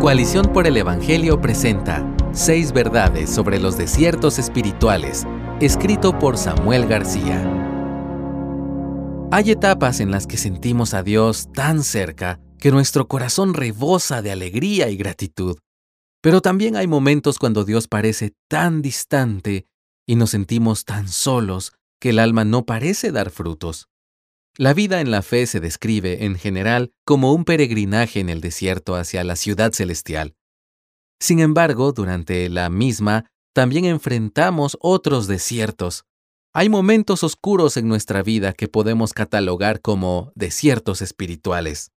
Coalición por el Evangelio presenta Seis verdades sobre los desiertos espirituales, escrito por Samuel García. Hay etapas en las que sentimos a Dios tan cerca que nuestro corazón rebosa de alegría y gratitud. Pero también hay momentos cuando Dios parece tan distante y nos sentimos tan solos que el alma no parece dar frutos. La vida en la fe se describe, en general, como un peregrinaje en el desierto hacia la ciudad celestial. Sin embargo, durante la misma, también enfrentamos otros desiertos. Hay momentos oscuros en nuestra vida que podemos catalogar como desiertos espirituales.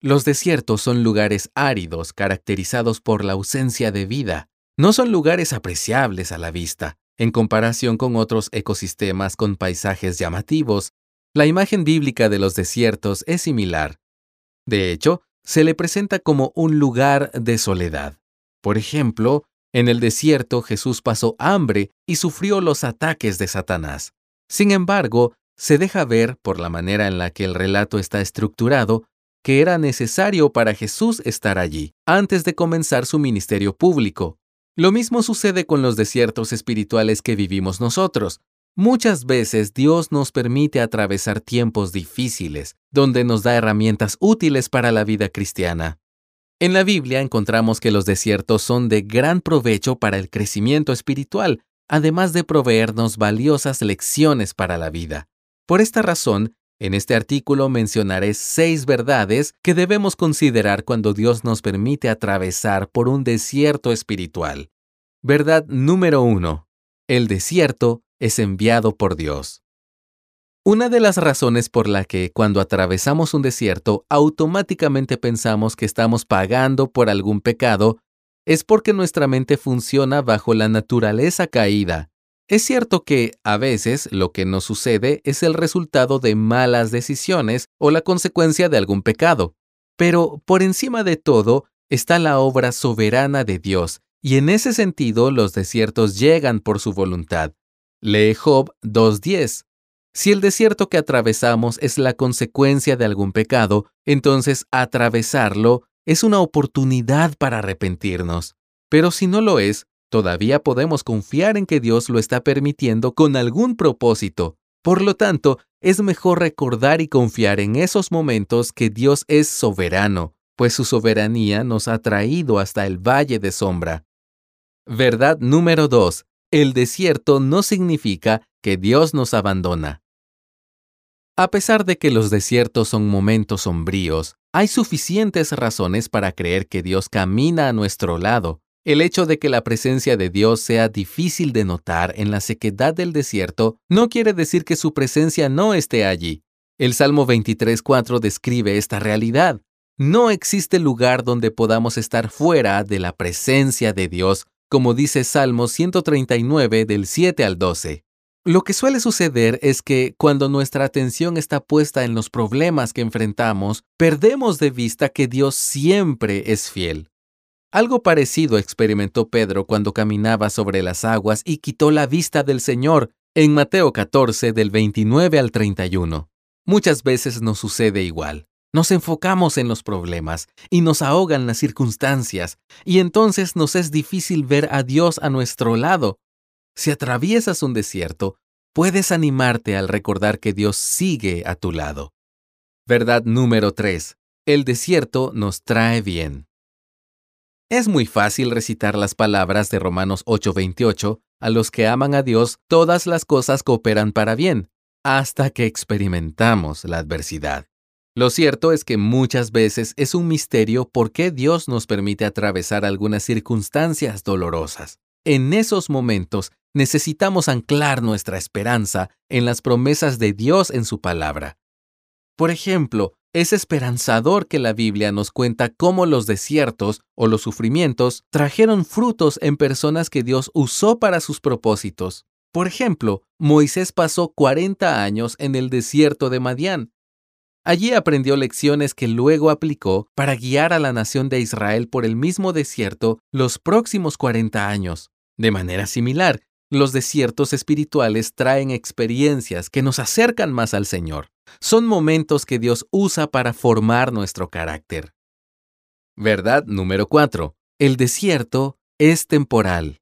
Los desiertos son lugares áridos caracterizados por la ausencia de vida. No son lugares apreciables a la vista, en comparación con otros ecosistemas con paisajes llamativos la imagen bíblica de los desiertos es similar. De hecho, se le presenta como un lugar de soledad. Por ejemplo, en el desierto Jesús pasó hambre y sufrió los ataques de Satanás. Sin embargo, se deja ver, por la manera en la que el relato está estructurado, que era necesario para Jesús estar allí, antes de comenzar su ministerio público. Lo mismo sucede con los desiertos espirituales que vivimos nosotros. Muchas veces Dios nos permite atravesar tiempos difíciles, donde nos da herramientas útiles para la vida cristiana. En la Biblia encontramos que los desiertos son de gran provecho para el crecimiento espiritual, además de proveernos valiosas lecciones para la vida. Por esta razón, en este artículo mencionaré seis verdades que debemos considerar cuando Dios nos permite atravesar por un desierto espiritual. Verdad número uno. El desierto es enviado por Dios. Una de las razones por la que cuando atravesamos un desierto automáticamente pensamos que estamos pagando por algún pecado es porque nuestra mente funciona bajo la naturaleza caída. Es cierto que, a veces, lo que nos sucede es el resultado de malas decisiones o la consecuencia de algún pecado. Pero, por encima de todo, está la obra soberana de Dios, y en ese sentido los desiertos llegan por su voluntad. Lee Job 2.10. Si el desierto que atravesamos es la consecuencia de algún pecado, entonces atravesarlo es una oportunidad para arrepentirnos. Pero si no lo es, todavía podemos confiar en que Dios lo está permitiendo con algún propósito. Por lo tanto, es mejor recordar y confiar en esos momentos que Dios es soberano, pues su soberanía nos ha traído hasta el valle de sombra. Verdad número 2 el desierto no significa que Dios nos abandona. A pesar de que los desiertos son momentos sombríos, hay suficientes razones para creer que Dios camina a nuestro lado. El hecho de que la presencia de Dios sea difícil de notar en la sequedad del desierto no quiere decir que su presencia no esté allí. El Salmo 23.4 describe esta realidad. No existe lugar donde podamos estar fuera de la presencia de Dios como dice Salmo 139 del 7 al 12. Lo que suele suceder es que cuando nuestra atención está puesta en los problemas que enfrentamos, perdemos de vista que Dios siempre es fiel. Algo parecido experimentó Pedro cuando caminaba sobre las aguas y quitó la vista del Señor en Mateo 14 del 29 al 31. Muchas veces nos sucede igual. Nos enfocamos en los problemas y nos ahogan las circunstancias, y entonces nos es difícil ver a Dios a nuestro lado. Si atraviesas un desierto, puedes animarte al recordar que Dios sigue a tu lado. Verdad número 3. El desierto nos trae bien. Es muy fácil recitar las palabras de Romanos 8:28, a los que aman a Dios, todas las cosas cooperan para bien, hasta que experimentamos la adversidad. Lo cierto es que muchas veces es un misterio por qué Dios nos permite atravesar algunas circunstancias dolorosas. En esos momentos necesitamos anclar nuestra esperanza en las promesas de Dios en su palabra. Por ejemplo, es esperanzador que la Biblia nos cuenta cómo los desiertos o los sufrimientos trajeron frutos en personas que Dios usó para sus propósitos. Por ejemplo, Moisés pasó 40 años en el desierto de Madián, Allí aprendió lecciones que luego aplicó para guiar a la nación de Israel por el mismo desierto los próximos 40 años. De manera similar, los desiertos espirituales traen experiencias que nos acercan más al Señor. Son momentos que Dios usa para formar nuestro carácter. Verdad número 4. El desierto es temporal.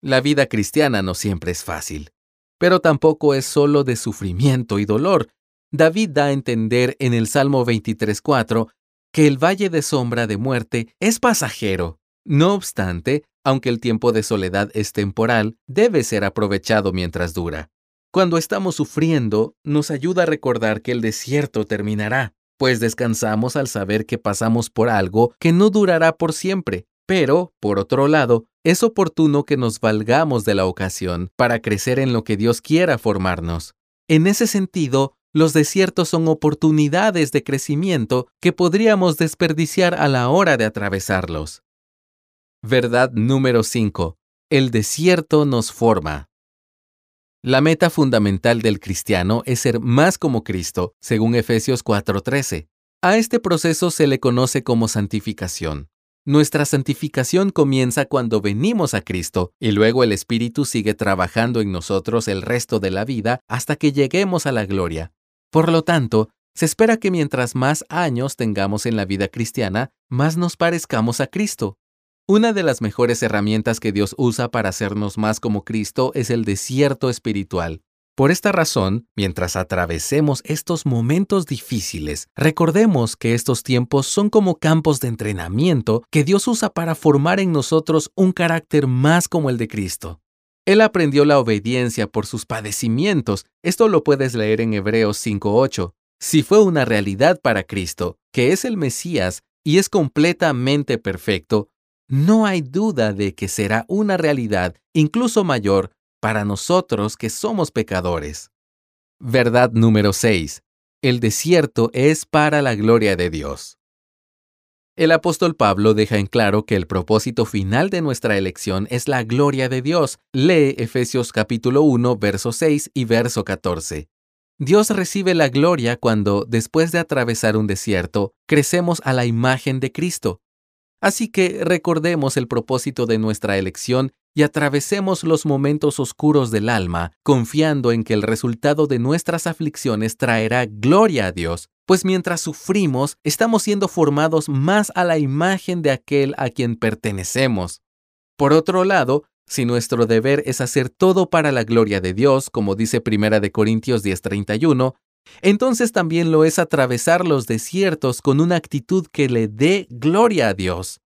La vida cristiana no siempre es fácil, pero tampoco es solo de sufrimiento y dolor. David da a entender en el Salmo 23.4 que el valle de sombra de muerte es pasajero. No obstante, aunque el tiempo de soledad es temporal, debe ser aprovechado mientras dura. Cuando estamos sufriendo, nos ayuda a recordar que el desierto terminará pues descansamos al saber que pasamos por algo que no durará por siempre. Pero, por otro lado, es oportuno que nos valgamos de la ocasión para crecer en lo que Dios quiera formarnos. En ese sentido, los desiertos son oportunidades de crecimiento que podríamos desperdiciar a la hora de atravesarlos. Verdad número 5. El desierto nos forma. La meta fundamental del cristiano es ser más como Cristo, según Efesios 4:13. A este proceso se le conoce como santificación. Nuestra santificación comienza cuando venimos a Cristo y luego el Espíritu sigue trabajando en nosotros el resto de la vida hasta que lleguemos a la gloria. Por lo tanto, se espera que mientras más años tengamos en la vida cristiana, más nos parezcamos a Cristo. Una de las mejores herramientas que Dios usa para hacernos más como Cristo es el desierto espiritual. Por esta razón, mientras atravesemos estos momentos difíciles, recordemos que estos tiempos son como campos de entrenamiento que Dios usa para formar en nosotros un carácter más como el de Cristo. Él aprendió la obediencia por sus padecimientos. Esto lo puedes leer en Hebreos 5.8. Si fue una realidad para Cristo, que es el Mesías y es completamente perfecto, no hay duda de que será una realidad incluso mayor para nosotros que somos pecadores. Verdad número 6. El desierto es para la gloria de Dios. El apóstol Pablo deja en claro que el propósito final de nuestra elección es la gloria de Dios. Lee Efesios capítulo 1, verso 6 y verso 14. Dios recibe la gloria cuando, después de atravesar un desierto, crecemos a la imagen de Cristo. Así que recordemos el propósito de nuestra elección y atravesemos los momentos oscuros del alma, confiando en que el resultado de nuestras aflicciones traerá gloria a Dios, pues mientras sufrimos estamos siendo formados más a la imagen de aquel a quien pertenecemos. Por otro lado, si nuestro deber es hacer todo para la gloria de Dios, como dice 1 Corintios 10:31, entonces también lo es atravesar los desiertos con una actitud que le dé gloria a Dios.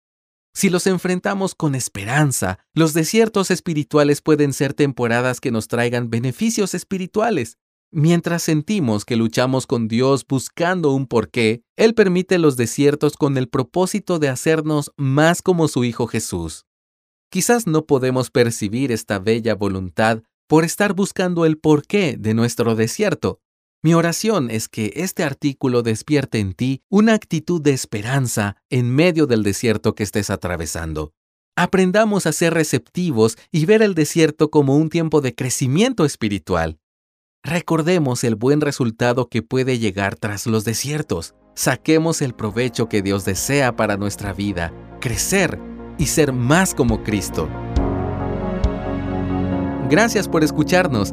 Si los enfrentamos con esperanza, los desiertos espirituales pueden ser temporadas que nos traigan beneficios espirituales. Mientras sentimos que luchamos con Dios buscando un porqué, Él permite los desiertos con el propósito de hacernos más como su Hijo Jesús. Quizás no podemos percibir esta bella voluntad por estar buscando el porqué de nuestro desierto, mi oración es que este artículo despierte en ti una actitud de esperanza en medio del desierto que estés atravesando. Aprendamos a ser receptivos y ver el desierto como un tiempo de crecimiento espiritual. Recordemos el buen resultado que puede llegar tras los desiertos. Saquemos el provecho que Dios desea para nuestra vida, crecer y ser más como Cristo. Gracias por escucharnos.